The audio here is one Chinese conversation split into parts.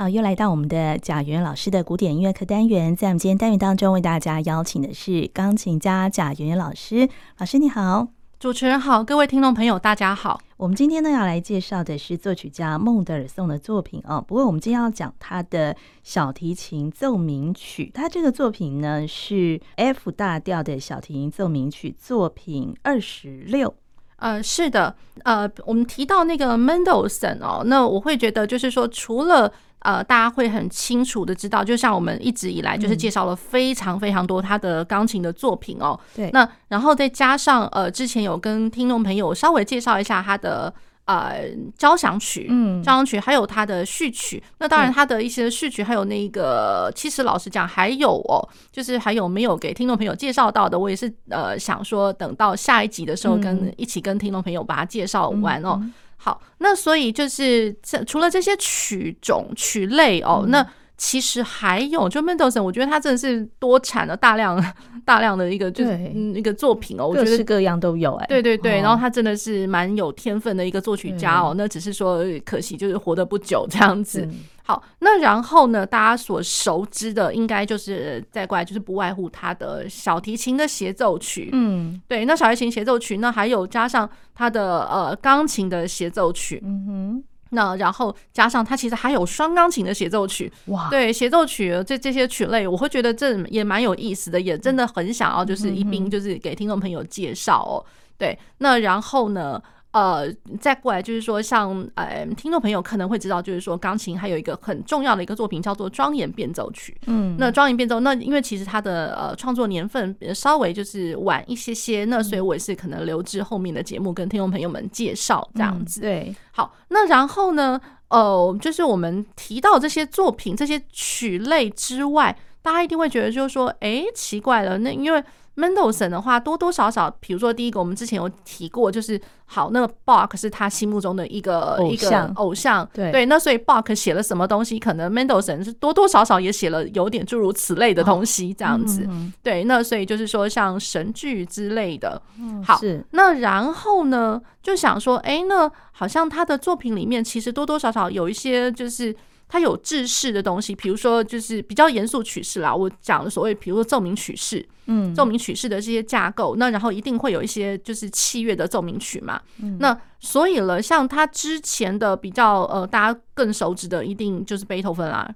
好，又来到我们的贾元老师的古典音乐课单元，在我们今天单元当中，为大家邀请的是钢琴家贾圆圆老师。老师你好，主持人好，各位听众朋友大家好。我们今天呢要来介绍的是作曲家孟德尔颂的作品哦。不过我们今天要讲他的小提琴奏鸣曲，他这个作品呢是 F 大调的小提琴奏鸣曲作品二十六。呃，是的，呃，我们提到那个 Mendelssohn 哦，那我会觉得就是说，除了呃，大家会很清楚的知道，就像我们一直以来就是介绍了非常非常多他的钢琴的作品哦，对，那然后再加上呃，之前有跟听众朋友稍微介绍一下他的。呃，交响曲，嗯，交响曲还有他的序曲，那当然他的一些序曲还有那个，其实老实讲还有哦，就是还有没有给听众朋友介绍到的，我也是呃想说等到下一集的时候跟一起跟听众朋友把它介绍完哦。好，那所以就是这除了这些曲种曲类哦，那。其实还有，就 Mendelssohn，我觉得他真的是多产了大量大量的一个就是嗯一个作品哦，我觉得各式各样都有哎，对对对，然后他真的是蛮有天分的一个作曲家哦，那只是说可惜就是活得不久这样子。好，那然后呢，大家所熟知的应该就是再过来就是不外乎他的小提琴的协奏曲，嗯，对，那小提琴协奏曲，那还有加上他的呃钢琴的协奏曲，嗯哼。那然后加上它其实还有双钢琴的协奏曲，哇，对，协奏曲这这些曲类，我会觉得这也蛮有意思的，也真的很想要就是一并就是给听众朋友介绍哦，对，那然后呢？呃，再过来就是说，像呃，听众朋友可能会知道，就是说，钢琴还有一个很重要的一个作品叫做庄严变奏曲。嗯，那庄严变奏，那因为其实它的呃创作年份稍微就是晚一些些，那所以我也是可能留至后面的节目跟听众朋友们介绍这样子。对，好，那然后呢，呃，就是我们提到这些作品、这些曲类之外，大家一定会觉得就是说，哎，奇怪了，那因为。Mendelssohn 的话，多多少少，比如说第一个，我们之前有提过，就是好，那个 Bach 是他心目中的一个一个偶像，对。对，那所以 Bach 写了什么东西，可能 Mendelssohn 是多多少少也写了有点诸如此类的东西，这样子，对，那所以就是说像神剧之类的，好，那然后呢，就想说，哎，那好像他的作品里面其实多多少少有一些就是。它有制式的东西，比如说就是比较严肃曲式啦。我讲的所谓，比如说奏鸣曲式，嗯，奏鸣曲式的这些架构，那然后一定会有一些就是器乐的奏鸣曲嘛。嗯、那所以了，像他之前的比较呃，大家更熟知的，一定就是贝多芬啦。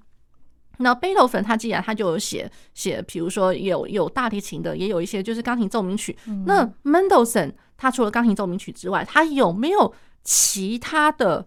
那贝多芬他既然他就有写写，比如说有有大提琴的，也有一些就是钢琴奏鸣曲。嗯、那 Mendelssohn 他除了钢琴奏鸣曲之外，他有没有其他的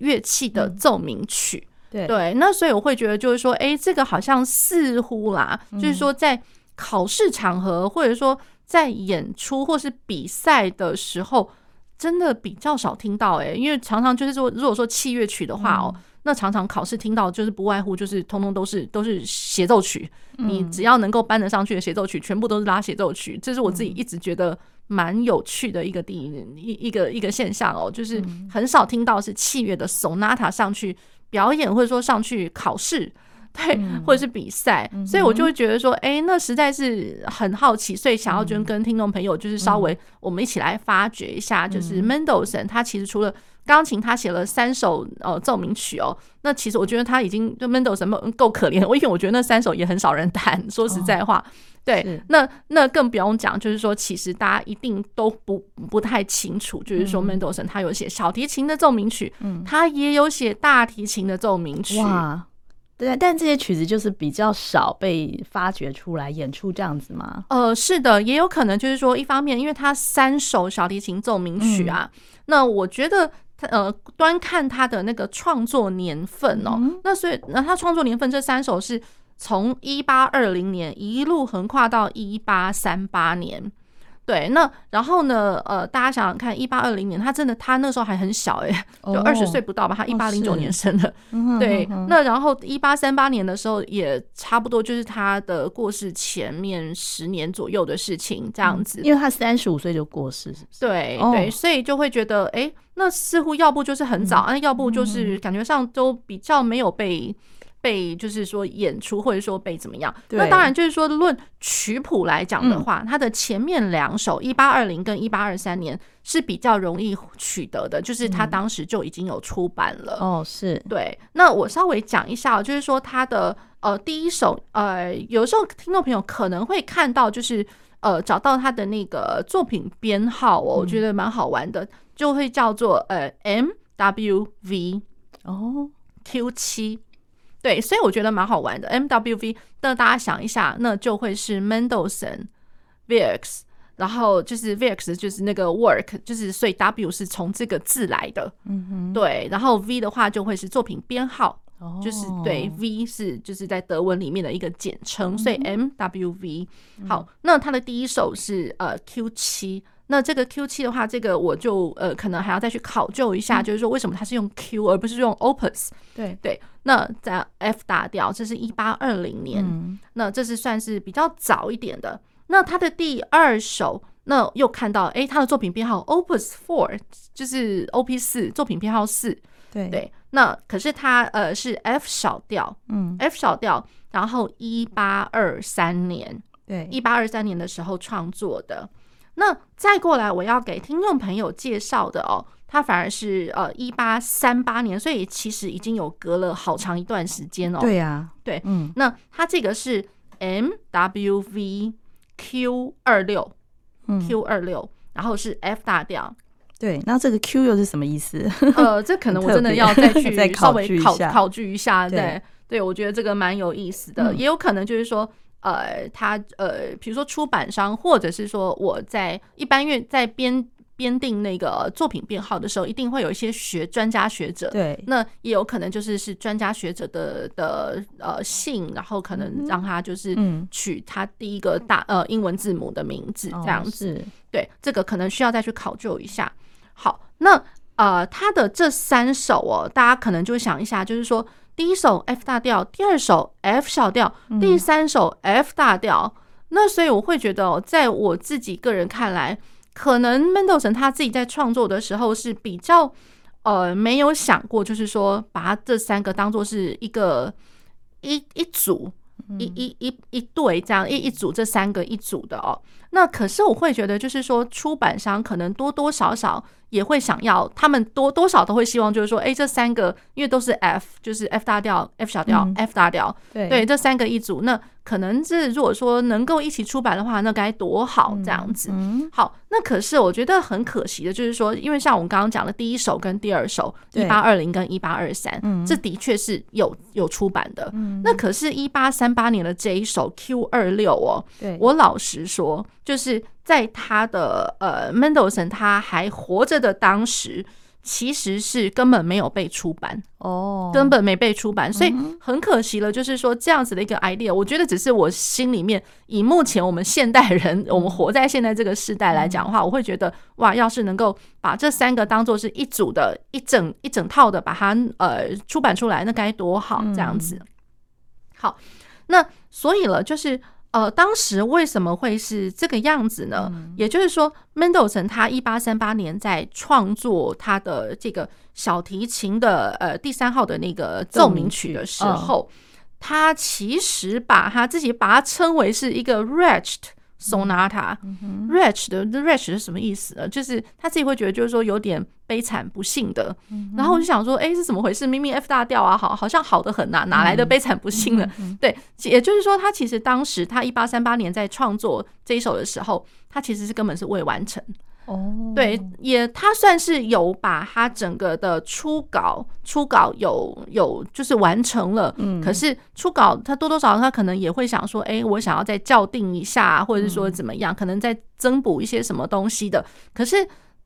乐器的奏鸣曲？嗯对，对，那所以我会觉得，就是说，哎，这个好像似乎啦，就是说，在考试场合，或者说在演出或是比赛的时候，真的比较少听到，哎，因为常常就是说，如果说器乐曲的话哦，那常常考试听到就是不外乎就是通通都是都是协奏曲，你只要能够搬得上去的协奏曲，全部都是拉协奏曲，这是我自己一直觉得蛮有趣的一个第一一一个一个现象哦，就是很少听到是器乐的 sonata 上去。表演或者说上去考试，对，或者是比赛，嗯、所以我就会觉得说，哎、欸，那实在是很好奇，所以想要就跟听众朋友就是稍微我们一起来发掘一下，就是 Mendelssohn 他其实除了钢琴，他写了三首呃奏鸣曲哦，那其实我觉得他已经就 Mendelssohn 够可怜，我因为我觉得那三首也很少人弹，说实在话。哦对，那那更不用讲，就是说，其实大家一定都不不太清楚，就是说，Mendelssohn 他有写小提琴的奏鸣曲，嗯，他也有写大提琴的奏鸣曲，哇，对，但这些曲子就是比较少被发掘出来演出这样子吗？呃，是的，也有可能就是说，一方面，因为它三首小提琴奏鸣曲啊，嗯、那我觉得他呃，端看他的那个创作年份哦，嗯、那所以那他创作年份这三首是。从一八二零年一路横跨到一八三八年，对，那然后呢？呃，大家想想看，一八二零年，他真的他那时候还很小哎、欸，就二十岁不到吧？他一八零九年生的，对。那然后一八三八年的时候，也差不多就是他的过世前面十年左右的事情，这样子。因为他三十五岁就过世，是不是？对对，所以就会觉得，哎，那似乎要不就是很早，那要不就是感觉上都比较没有被。被就是说演出，或者说被怎么样？那当然就是说，论曲谱来讲的话，它的前面两首一八二零跟一八二三年是比较容易取得的，就是它当时就已经有出版了。哦，是对。那我稍微讲一下，就是说它的呃第一首呃，有时候听众朋友可能会看到，就是呃找到它的那个作品编号哦，我觉得蛮好玩的，就会叫做呃 M W V 哦 Q 七。对，所以我觉得蛮好玩的。MWV，那大家想一下，那就会是 Mendelssohn Werks，然后就是 Werks 就是那个 work，就是所以 W 是从这个字来的。嗯哼，对，然后 V 的话就会是作品编号，哦、就是对 V 是就是在德文里面的一个简称，所以 MWV。好，那它的第一首是呃 Q 七。那这个 Q 七的话，这个我就呃可能还要再去考究一下，就是说为什么它是用 Q 而不是用 Opus？对对。那在 F 大调，这是一八二零年，那这是算是比较早一点的。那他的第二首，那又看到哎，他的作品编号 Opus Four，就是 OP 四，作品编号四。对对。那可是他呃是 F 小调，嗯，F 小调，然后一八二三年，对，一八二三年的时候创作的。那再过来，我要给听众朋友介绍的哦，它反而是呃一八三八年，所以其实已经有隔了好长一段时间哦。对呀，对，嗯，那它这个是 M W V Q 二六，Q 二六，然后是 F 大调。对，那这个 Q 又是什么意思？呃，这可能我真的要再去 稍微考考据一下。对，对，我觉得这个蛮有意思的，也有可能就是说。呃，他呃，比如说出版商，或者是说我在一般院在编编定那个作品编号的时候，一定会有一些学专家学者，对，那也有可能就是是专家学者的的呃姓，然后可能让他就是取他第一个大呃英文字母的名字这样子，哦、对，这个可能需要再去考究一下。好，那呃，他的这三首哦，大家可能就想一下，就是说。第一首 F 大调，第二首 F 小调，第三首 F 大调。嗯、那所以我会觉得，在我自己个人看来，可能 Mendelssohn 他自己在创作的时候是比较呃没有想过，就是说把这三个当做是一个一一组。一一一一对这样一一组这三个一组的哦，那可是我会觉得就是说出版商可能多多少少也会想要，他们多多少都会希望就是说，哎，这三个因为都是 F，就是 F 大调、F 小调、F 大调，对对，这三个一组那。可能是如果说能够一起出版的话，那该多好这样子。好，那可是我觉得很可惜的，就是说，因为像我们刚刚讲的第一首跟第二首，一八二零跟一八二三，这的确是有有出版的。那可是，一八三八年的这一首 Q 二六哦，我老实说，就是在他的呃 Mendelssohn 他还活着的当时。其实是根本没有被出版哦，根本没被出版，所以很可惜了。就是说这样子的一个 idea，我觉得只是我心里面以目前我们现代人，我们活在现在这个时代来讲的话，我会觉得哇，要是能够把这三个当做是一组的一整一整套的把它呃出版出来，那该多好这样子。好，那所以了就是。呃，当时为什么会是这个样子呢？嗯、也就是说，Mendelssohn 他一八三八年在创作他的这个小提琴的呃第三号的那个奏鸣曲的时候，他其实把他自己把它称为是一个 wretched sonata，wretched 的 wretched 是什么意思呢？就是他自己会觉得就是说有点悲惨不幸的。然后我就想说，哎，是怎么回事？明明 F 大调啊，好，好像好的很呐，哪来的悲惨不幸呢？对，也就是说，他其实当时他一八三八年在创作这一首的时候，他其实是根本是未完成。哦，对，也他算是有把他整个的初稿，初稿有有就是完成了，嗯，可是初稿他多多少少他可能也会想说，哎，我想要再校订一下，或者是说怎么样，可能再增补一些什么东西的。可是，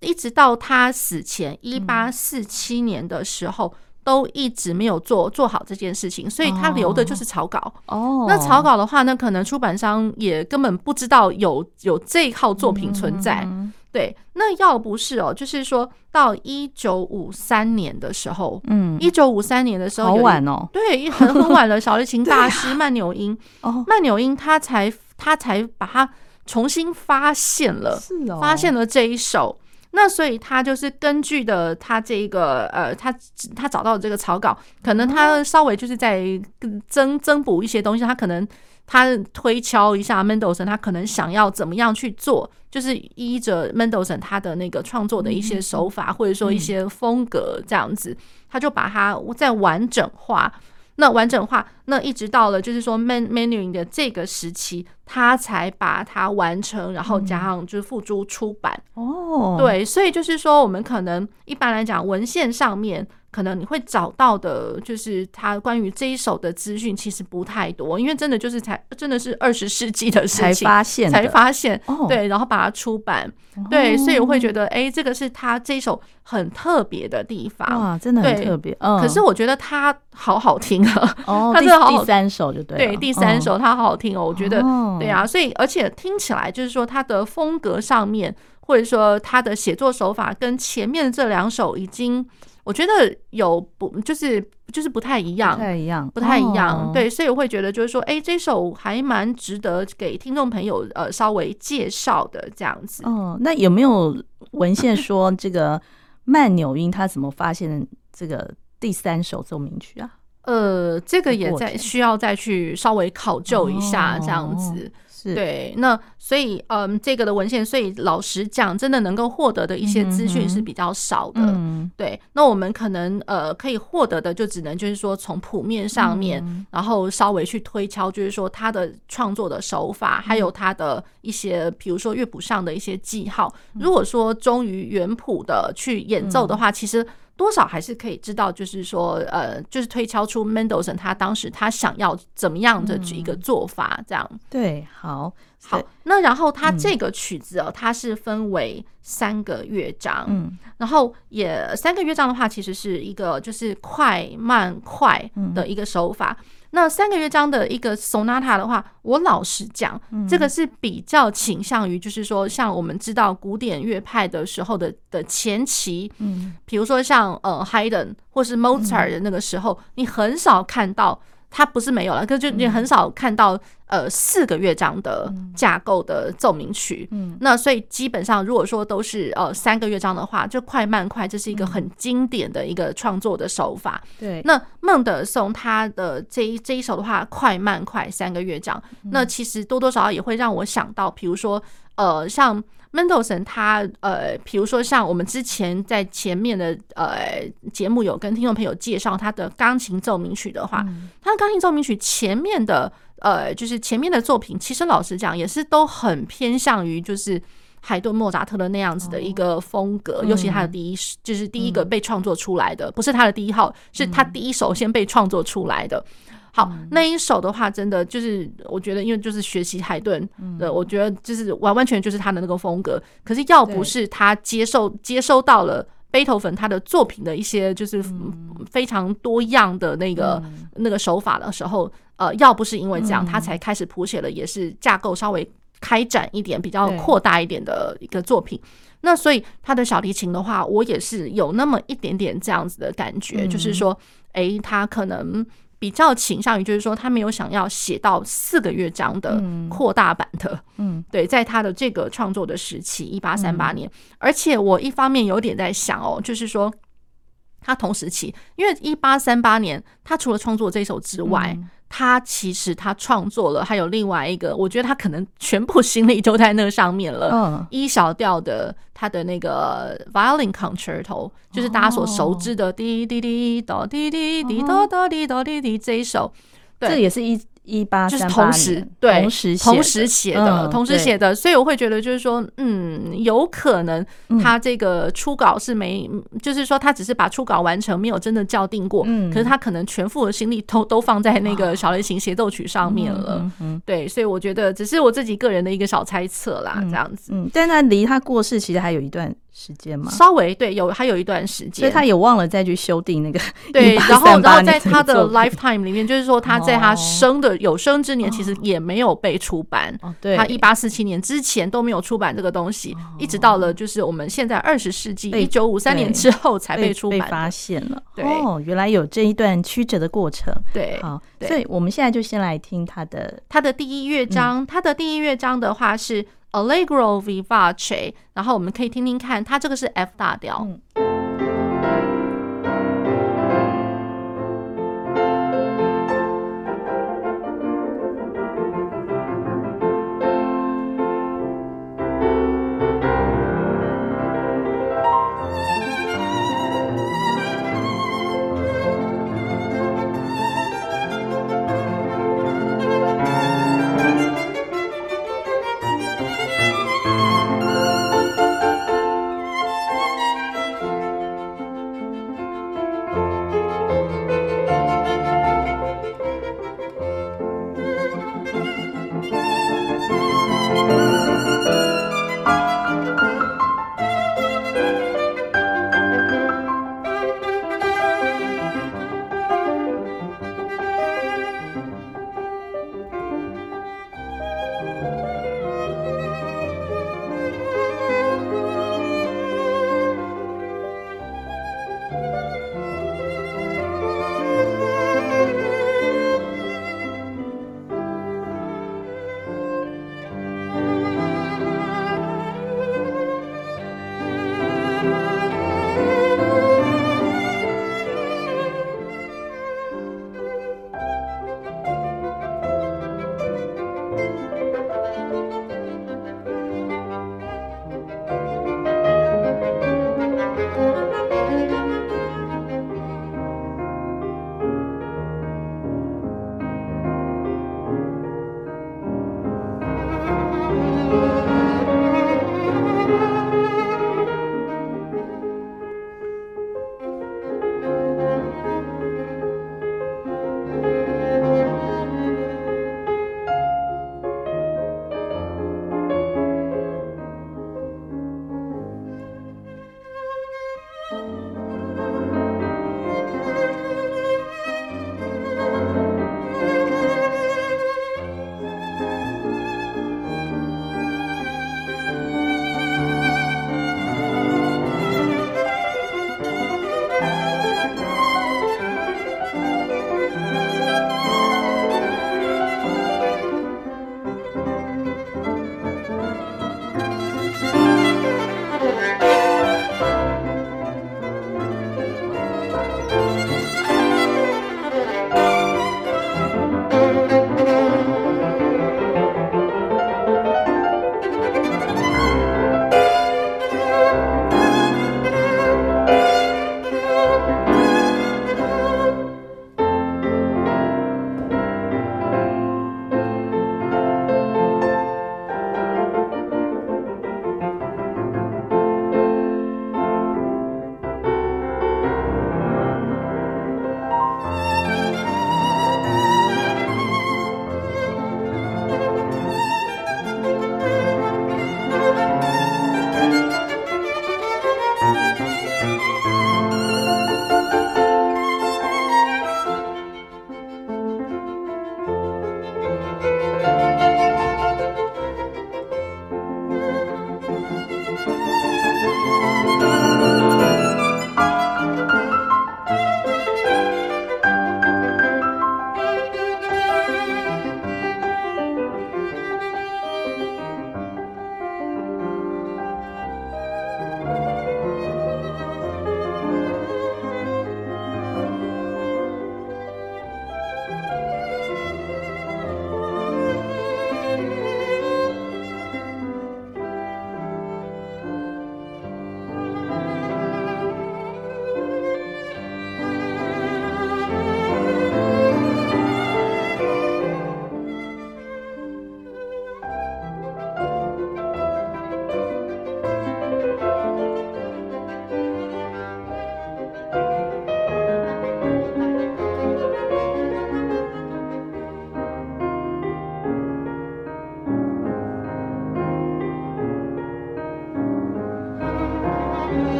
一直到他死前一八四七年的时候，都一直没有做做好这件事情，所以他留的就是草稿。哦，那草稿的话呢，可能出版商也根本不知道有有这一套作品存在。对，那要不是哦，就是说到一九五三年的时候，嗯，一九五三年的时候，好晚哦，对，很很晚了。小提琴 大师曼纽因，哦，曼纽因他才他才把它重新发现了，是哦，发现了这一首。那所以他就是根据的他这个呃，他他找到的这个草稿，可能他稍微就是在增增补一些东西，他可能。他推敲一下 Mendelssohn，他可能想要怎么样去做，就是依着 Mendelssohn 他的那个创作的一些手法，或者说一些风格这样子，他就把它再完整化。那完整化，那一直到了就是说 men menuing 的这个时期，他才把它完成，然后加上就是付诸出版。哦，对，所以就是说，我们可能一般来讲，文献上面。可能你会找到的，就是他关于这一首的资讯其实不太多，因为真的就是才真的是二十世纪的事情才发现，才发现，对，然后把它出版，对，所以我会觉得，哎，这个是他这一首很特别的地方，哇，真的很特别。可是我觉得他好好听啊，哦，他真的好，第三首就对，对，第三首他好好听哦，我觉得，对啊，所以而且听起来就是说他的风格上面，或者说他的写作手法跟前面这两首已经。我觉得有不就是就是不太一样，不太一样，不太一样。对，所以我会觉得就是说，哎，这首还蛮值得给听众朋友呃稍微介绍的这样子。哦，那有没有文献说这个曼纽因他怎么发现这个第三首奏鸣曲啊？呃，这个也在需要再去稍微考究一下这样子。对，那所以嗯，这个的文献，所以老实讲，真的能够获得的一些资讯是比较少的。嗯、对，那我们可能呃可以获得的，就只能就是说从谱面上面，嗯、然后稍微去推敲，就是说他的创作的手法，还有他的一些，比如说乐谱上的一些记号。如果说忠于原谱的去演奏的话，嗯、其实。多少还是可以知道，就是说，呃，就是推敲出 Mendelssohn 他当时他想要怎么样的一个做法，这样。对，好，好。那然后他这个曲子哦，它是分为三个乐章，嗯，然后也三个乐章的话，其实是一个就是快慢快的一个手法。那三个乐章的一个 sonata 的话，我老实讲，这个是比较倾向于，就是说，像我们知道古典乐派的时候的的前期，嗯，比如说像呃 Haydn 或是 Mozart 的那个时候，你很少看到。它不是没有了，可是就你很少看到呃四个乐章的架构的奏鸣曲。嗯，那所以基本上如果说都是呃三个乐章的话，就快慢快，这是一个很经典的一个创作的手法。对，那孟德松他的这一这一首的话，快慢快三个乐章，那其实多多少少也会让我想到，比如说呃像。Mendelssohn 他呃，比如说像我们之前在前面的呃节目有跟听众朋友介绍他的钢琴奏鸣曲的话，嗯、他的钢琴奏鸣曲前面的呃，就是前面的作品，其实老实讲也是都很偏向于就是海顿、莫扎特的那样子的一个风格，哦、尤其他的第一就是第一个被创作出来的，嗯、不是他的第一号，是他第一首先被创作出来的。好，那一首的话，真的就是我觉得，因为就是学习海顿的，我觉得就是完完全就是他的那个风格。可是要不是他接受接收到了贝多芬他的作品的一些就是非常多样的那个那个手法的时候，呃，要不是因为这样，他才开始谱写了也是架构稍微开展一点、比较扩大一点的一个作品。那所以他的小提琴的话，我也是有那么一点点这样子的感觉，就是说，诶，他可能。比较倾向于就是说，他没有想要写到四个乐章的扩大版的，嗯，对，在他的这个创作的时期，一八三八年，而且我一方面有点在想哦，就是说，他同时期，因为一八三八年，他除了创作这首之外。他其实他创作了，还有另外一个，我觉得他可能全部心力都在那上面了。嗯一小调的他的那个 Violin Concerto，就是大家所熟知的滴滴滴哆滴滴滴哆哆滴哆滴滴这一首，对，这也是一。一八就是同时对同时同时写的同时写的，所以我会觉得就是说，嗯，有可能他这个初稿是没，就是说他只是把初稿完成，没有真的校订过。可是他可能全副的心力都都放在那个小提琴协奏曲上面了。对，所以我觉得只是我自己个人的一个小猜测啦，这样子。嗯，但那离他过世其实还有一段。时间吗？稍微对，有还有一段时间，所以他也忘了再去修订那个。对，然后然后在他的 lifetime 里面，就是说他在他生的有生之年，其实也没有被出版。哦，对，他一八四七年之前都没有出版这个东西，一直到了就是我们现在二十世纪一九五三年之后才被出版，被发现了。哦，原来有这一段曲折的过程。对，好，所以我们现在就先来听他的他的第一乐章，他的第一乐章的话是。Allegro vivace，然后我们可以听听看，它这个是 F 大调。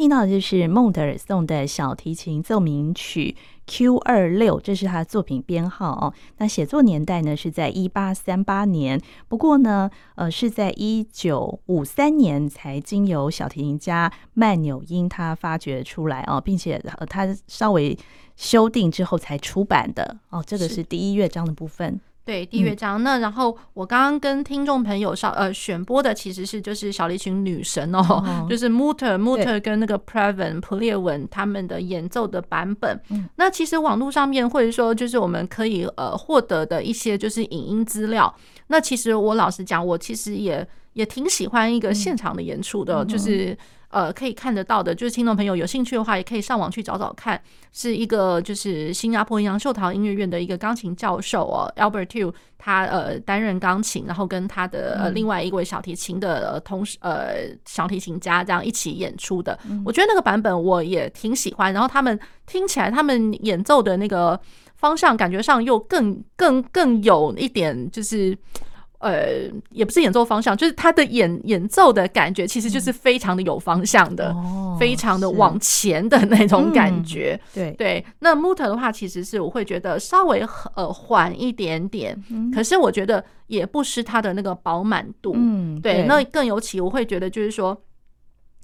听到的就是孟德尔颂的小提琴奏鸣曲 Q 二六，这是他的作品编号哦。那写作年代呢是在一八三八年，不过呢，呃，是在一九五三年才经由小提琴家曼纽因他发掘出来哦，并且呃他稍微修订之后才出版的哦。这个是第一乐章的部分。对，第一乐章。嗯、那然后我刚刚跟听众朋友稍呃选播的其实是就是小提琴女神哦，哦 就是 Mutter Mutter 跟那个 Previn 普列文他们的演奏的版本。嗯、那其实网络上面或者说就是我们可以呃获得的一些就是影音资料。那其实我老实讲，我其实也也挺喜欢一个现场的演出的，嗯、就是。呃，可以看得到的，就是听众朋友有兴趣的话，也可以上网去找找看，是一个就是新加坡杨秀桃音乐院的一个钢琴教授哦，Albert Tew，他呃担任钢琴，然后跟他的呃另外一位小提琴的同时呃小提琴家这样一起演出的，我觉得那个版本我也挺喜欢，然后他们听起来他们演奏的那个方向感觉上又更更更有一点就是。呃，也不是演奏方向，就是他的演演奏的感觉，其实就是非常的有方向的，嗯、非常的往前的那种感觉。嗯、对对，那 Mutter 的话，其实是我会觉得稍微呃缓一点点，嗯、可是我觉得也不失他的那个饱满度。嗯，对，对那更尤其我会觉得就是说。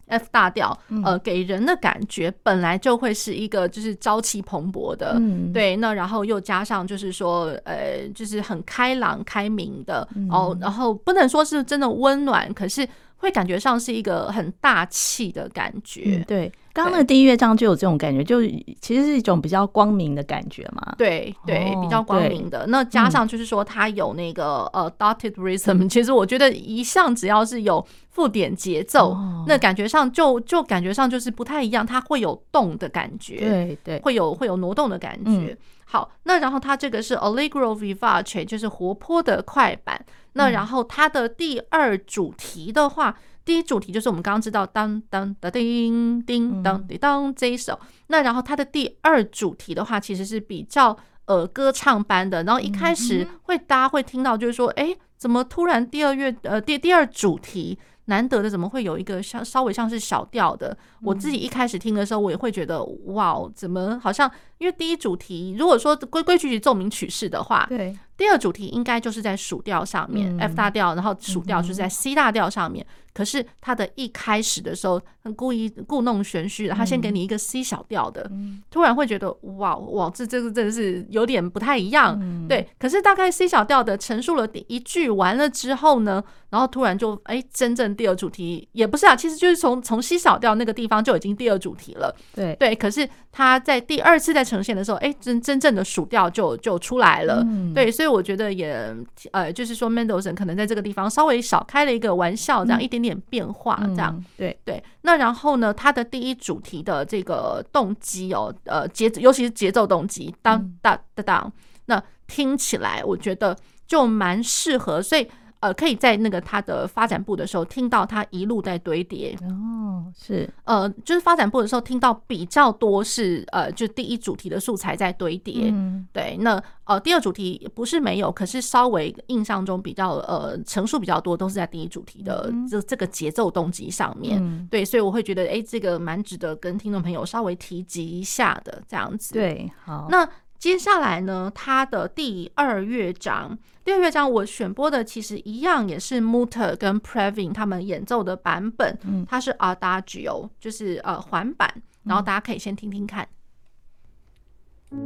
F 大调，呃，给人的感觉本来就会是一个就是朝气蓬勃的，嗯、对，那然后又加上就是说，呃，就是很开朗开明的，哦、嗯，然后不能说是真的温暖，可是会感觉上是一个很大气的感觉，嗯、对。刚刚那个第一乐章就有这种感觉，就其实是一种比较光明的感觉嘛。对对，比较光明的。那加上就是说，它有那个呃 dotted rhythm，其实我觉得一向只要是有附点节奏，那感觉上就就感觉上就是不太一样，它会有动的感觉。对对，会有会有挪动的感觉。好，那然后它这个是 allegro vivace，就是活泼的快板。那然后它的第二主题的话。第一主题就是我们刚刚知道当当的叮叮当叮当这一首，那然后它的第二主题的话，其实是比较呃歌唱般的，然后一开始会大家会听到就是说，哎，怎么突然第二乐呃第第二主题难得的怎么会有一个像稍微像是小调的？我自己一开始听的时候，我也会觉得哇，怎么好像因为第一主题如果说规规矩矩奏鸣曲式的话，对。第二主题应该就是在属调上面，嗯，F 大调，然后属调就是在 C 大调上面。嗯、可是它的一开始的时候，故意故弄玄虚的，他先给你一个 C 小调的，嗯、突然会觉得哇哇，这这个真的是有点不太一样。嗯、对，可是大概 C 小调的陈述了第一句完了之后呢，然后突然就哎，真正第二主题也不是啊，其实就是从从 C 小调那个地方就已经第二主题了。对对，可是他在第二次再呈现的时候，哎，真真正的数调就就出来了。嗯、对，所以。我觉得也呃，就是说，Mendelssohn 可能在这个地方稍微少开了一个玩笑，这样一点点变化，这样、对对。那然后呢，他的第一主题的这个动机哦，呃节，尤其是节奏动机，当当当当，那听起来我觉得就蛮适合，所以。呃，可以在那个他的发展部的时候听到他一路在堆叠。哦，是。呃，就是发展部的时候听到比较多是呃，就第一主题的素材在堆叠，嗯，对，那呃第二主题不是没有，可是稍微印象中比较呃成数比较多都是在第一主题的这这个节奏动机上面，嗯、对，所以我会觉得哎、欸，这个蛮值得跟听众朋友稍微提及一下的这样子，对，好，那。接下来呢，他的第二乐章，第二乐章我选播的其实一样，也是 Mutter 跟 Previn 他们演奏的版本，它是 Adagio，就是呃环版，然后大家可以先听听看。好，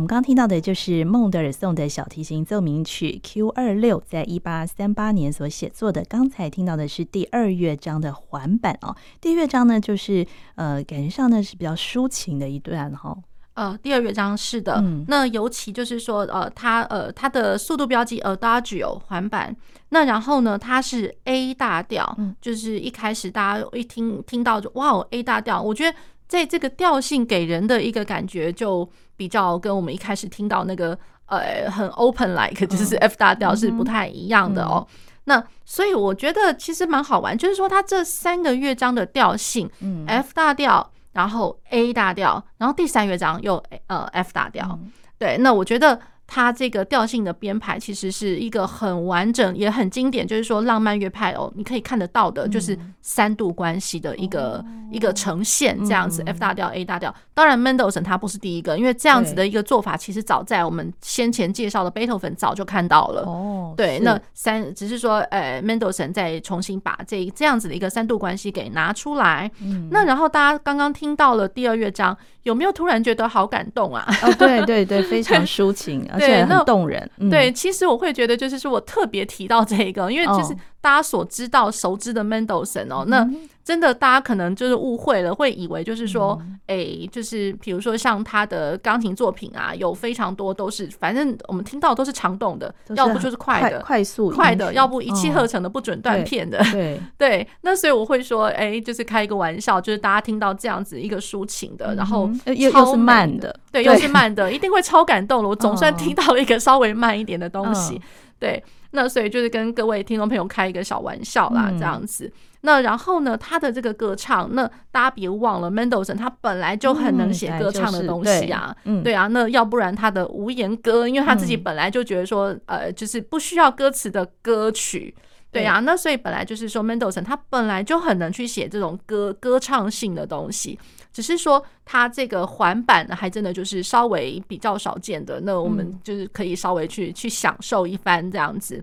们刚刚听到的就是孟德尔颂的小提琴奏鸣曲 Q 二六，在一八三八年所写作的。刚才听到的是第二乐章的环版哦。第一乐章呢，就是呃，感觉上呢是比较抒情的一段哈。呃，第二乐章是的，嗯、那尤其就是说，呃，它呃它的速度标记 Adagio 环版，那然后呢，它是 A 大调，嗯、就是一开始大家一听听到就哇哦，A 大调，我觉得在这个调性给人的一个感觉就比较跟我们一开始听到那个呃很 open like 就是 F 大调是不太一样的哦。那所以我觉得其实蛮好玩，就是说它这三个乐章的调性，嗯，F 大调。然后 A 大调，然后第三乐章又呃 F 大调，嗯、对，那我觉得。它这个调性的编排其实是一个很完整也很经典，就是说浪漫乐派哦，你可以看得到的，就是三度关系的一个、嗯、一个呈现，这样子、嗯、F 大调 A 大调。当然，Mendelssohn 他不是第一个，因为这样子的一个做法，其实早在我们先前介绍的贝多芬早就看到了。哦，对，那三只是说，呃，Mendelssohn 再重新把这这样子的一个三度关系给拿出来。嗯，那然后大家刚刚听到了第二乐章。有没有突然觉得好感动啊？哦，对对对，非常 抒情，而且很动人。对，其实我会觉得，就是说我特别提到这个，因为就是。大家所知道、熟知的 Mendelssohn 哦，那真的大家可能就是误会了，会以为就是说，哎，就是比如说像他的钢琴作品啊，有非常多都是，反正我们听到都是长动的，要不就是快的，快速快的，要不一气呵成的，不准断片的。对对，那所以我会说，哎，就是开一个玩笑，就是大家听到这样子一个抒情的，然后又又是慢的，对，又是慢的，一定会超感动了。我总算听到了一个稍微慢一点的东西，对。那所以就是跟各位听众朋友开一个小玩笑啦，这样子。嗯、那然后呢，他的这个歌唱，那大家别忘了，Mendelssohn 他本来就很能写歌唱的东西啊，嗯就是、对，对啊。那要不然他的无言歌，因为他自己本来就觉得说，嗯、呃，就是不需要歌词的歌曲，对啊。那所以本来就是说，Mendelssohn 他本来就很能去写这种歌歌唱性的东西。只是说，它这个环板呢，还真的就是稍微比较少见的。那我们就是可以稍微去去享受一番这样子。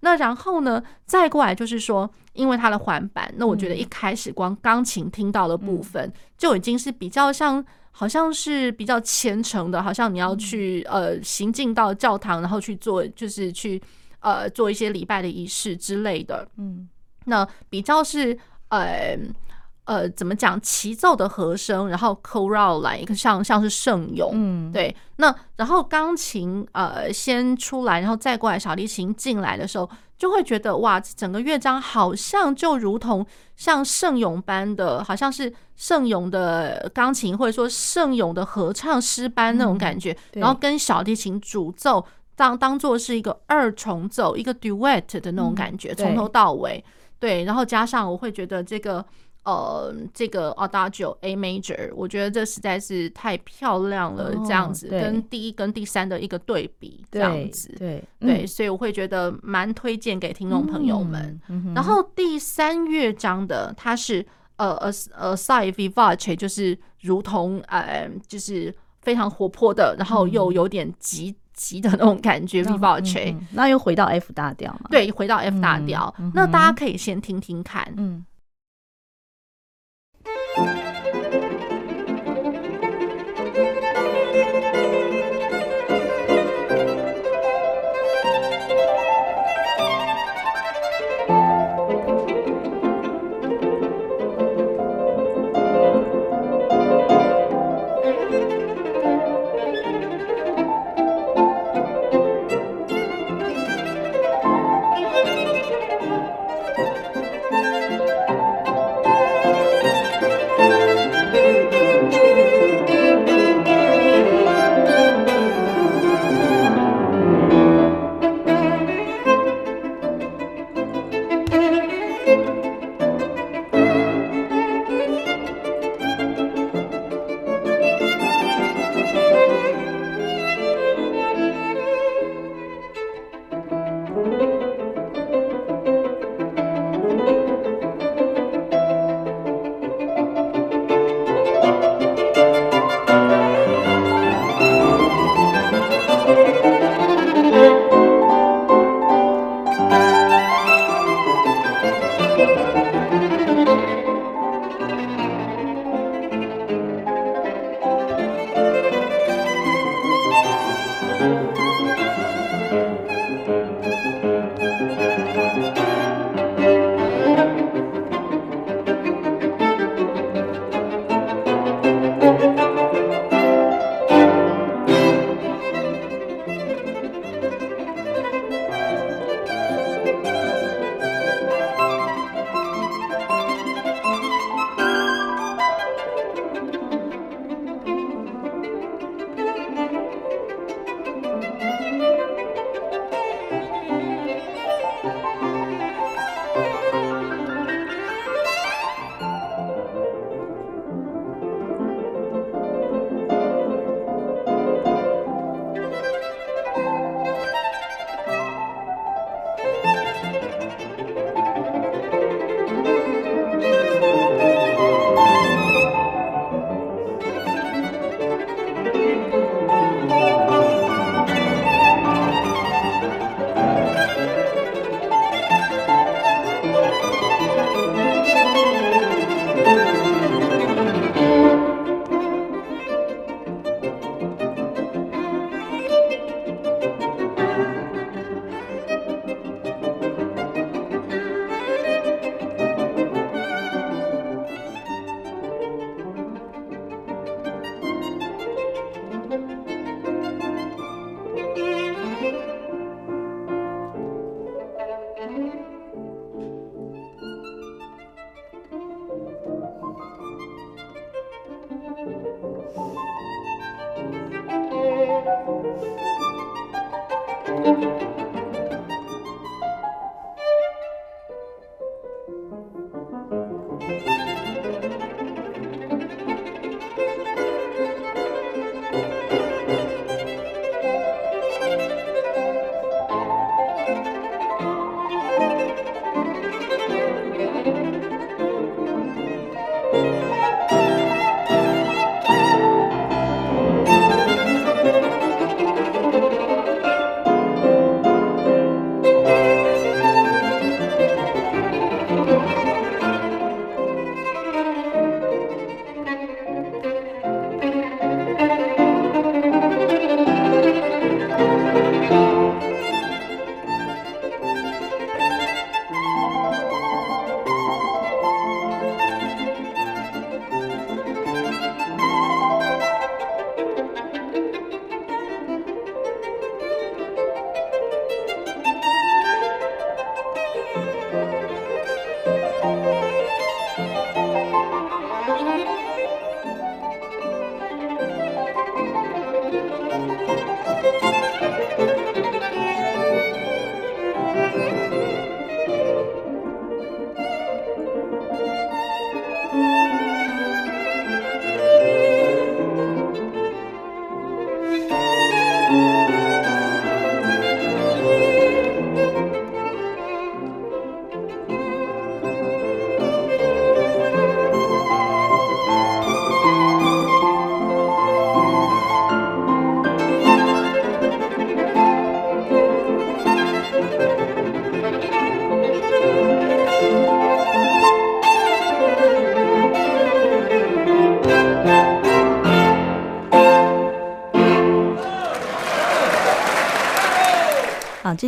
那然后呢，再过来就是说，因为它的环板，那我觉得一开始光钢琴听到的部分就已经是比较像，好像是比较虔诚的，好像你要去呃行进到教堂，然后去做就是去呃做一些礼拜的仪式之类的。嗯，那比较是呃。呃，怎么讲？齐奏的和声，然后 chorale 来一个像像是圣咏，嗯，对。那然后钢琴呃先出来，然后再过来小提琴进来的时候，就会觉得哇，整个乐章好像就如同像圣咏般的，好像是圣咏的钢琴或者说圣咏的合唱诗班那种感觉。嗯、然后跟小提琴主奏当当做是一个二重奏，一个 duet 的那种感觉，从、嗯、头到尾。对，然后加上我会觉得这个。呃，这个 Adagio A Major，我觉得这实在是太漂亮了，这样子、哦、跟第一跟第三的一个对比，这样子，对对，嗯、所以我会觉得蛮推荐给听众朋友们。然后第三乐章的，它是呃呃呃 Assai vivace，就是如同呃就是非常活泼的，然后又有点急急的那种感觉 vivace，那又回到 F 大调嘛？对，回到 F 大调。那大家可以先听听看，嗯。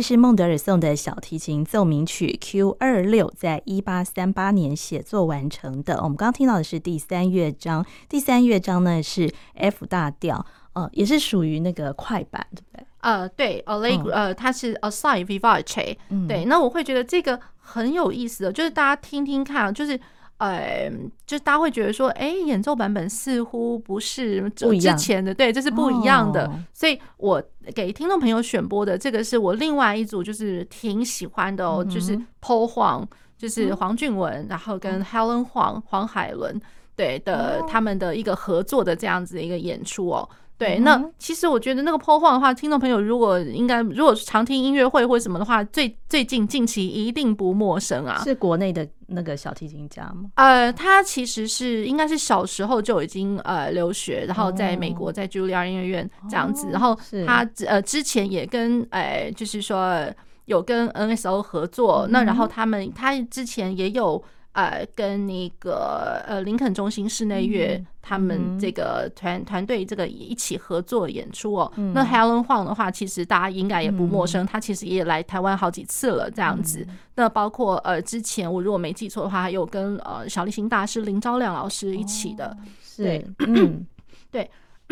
这是孟德尔颂的小提琴奏鸣曲 Q 二六，在一八三八年写作完成的。我们刚刚听到的是第三乐章，第三乐章呢是 F 大调，呃，也是属于那个快板，对不对？呃，对，Allegro，呃，它是 Assai vivace，嗯，对。那我会觉得这个很有意思的，就是大家听听看，就是。呃，就大家会觉得说，哎，演奏版本似乎不是之前的，对，这是不一样的。哦、所以我给听众朋友选播的这个是我另外一组，就是挺喜欢的哦，嗯、就是 Paul Huang，就是黄俊文，嗯、然后跟 Helen Huang 黄海伦对的、哦、他们的一个合作的这样子的一个演出哦。对，那其实我觉得那个 Paul Huang 的话，听众朋友如果应该如果常听音乐会或什么的话，最最近近期一定不陌生啊。是国内的那个小提琴家吗？呃，他其实是应该是小时候就已经呃留学，然后在美国在茱莉亚音乐院这样子，哦、然后他呃之前也跟呃就是说有跟 NSO 合作，嗯、那然后他们他之前也有。呃，跟那个呃林肯中心室内乐他们这个团团队这个一起合作演出哦。嗯、那 Helen Huang 的话，其实大家应该也不陌生，他、嗯、其实也来台湾好几次了，这样子。嗯、那包括呃之前我如果没记错的话，还有跟呃小提琴大师林昭亮老师一起的，哦、对，嗯，对，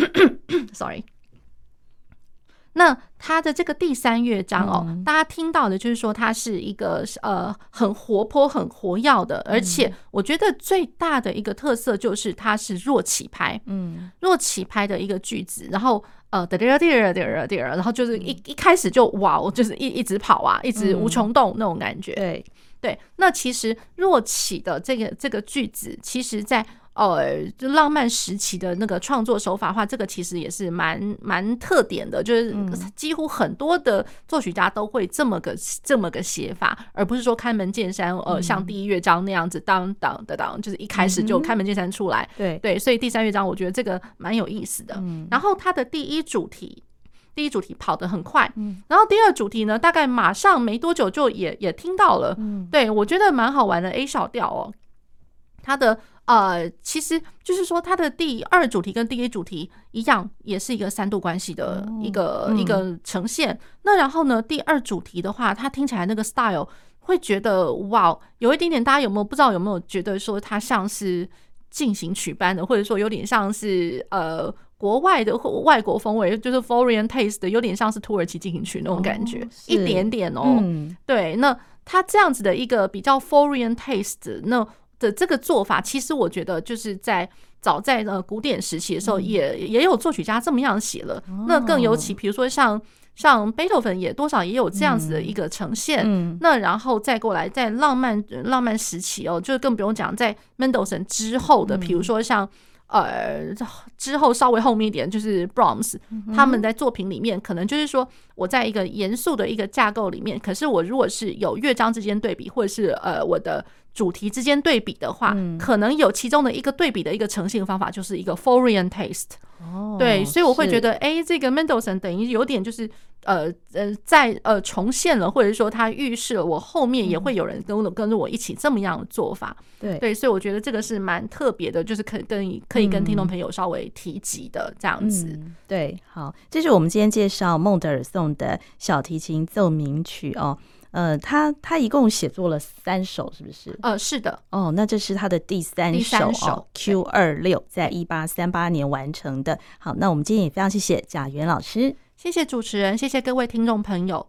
sorry。那他的这个第三乐章哦，嗯、大家听到的就是说，它是一个呃很活泼、很活跃的，而且我觉得最大的一个特色就是它是弱起拍，嗯，弱起拍的一个句子，然后呃，哒哒哒哒哒哒，然后就是一一开始就哇，我就是一一直跑啊，一直无穷动那种感觉，对。对。那其实弱起的这个这个句子，其实在。哦，就浪漫时期的那个创作手法的话，这个其实也是蛮蛮特点的，就是几乎很多的作曲家都会这么个这么个写法，而不是说开门见山，呃，像第一乐章那样子当当的当，就是一开始就开门见山出来。对对，所以第三乐章我觉得这个蛮有意思的。然后它的第一主题，第一主题跑得很快，然后第二主题呢，大概马上没多久就也也听到了。对，我觉得蛮好玩的 A 小调哦，它的。呃，其实就是说，它的第二主题跟第一主题一样，也是一个三度关系的一个、一个呈现。那然后呢，第二主题的话，它听起来那个 style 会觉得哇，有一点点，大家有没有不知道有没有觉得说它像是进行曲般的，或者说有点像是呃国外的或外国风味，就是 foreign taste 的，有点像是土耳其进行曲那种感觉，哦、一点点哦。嗯、对，那它这样子的一个比较 foreign taste 那。的这个做法，其实我觉得就是在早在呃古典时期的时候也，也也有作曲家这么样写了。那更尤其，比如说像像贝多芬也多少也有这样子的一个呈现。嗯，那然后再过来，在浪漫浪漫时期哦，就更不用讲，在 Mendelssohn 之后的，比如说像。呃，之后稍微后面一点就是 Brahms，他们在作品里面可能就是说，我在一个严肃的一个架构里面，可是我如果是有乐章之间对比，或者是呃我的主题之间对比的话，可能有其中的一个对比的一个呈现方法，就是一个 Florian taste。哦，对，所以我会觉得，哎，这个 Mendelssohn 等于有点就是。呃呃，在呃重现了，或者说他预示了我后面也会有人跟我跟着我一起这么样的做法，对对，所以我觉得这个是蛮特别的，就是可以跟可以跟听众朋友稍微提及的这样子。嗯、对，好，这是我们今天介绍孟德尔颂的小提琴奏鸣曲哦。呃，他他一共写作了三首，是不是？呃，是的。哦，那这是他的第三首，第三首哦，Q 二六，在一八三八年完成的。好，那我们今天也非常谢谢贾元老师。谢谢主持人，谢谢各位听众朋友。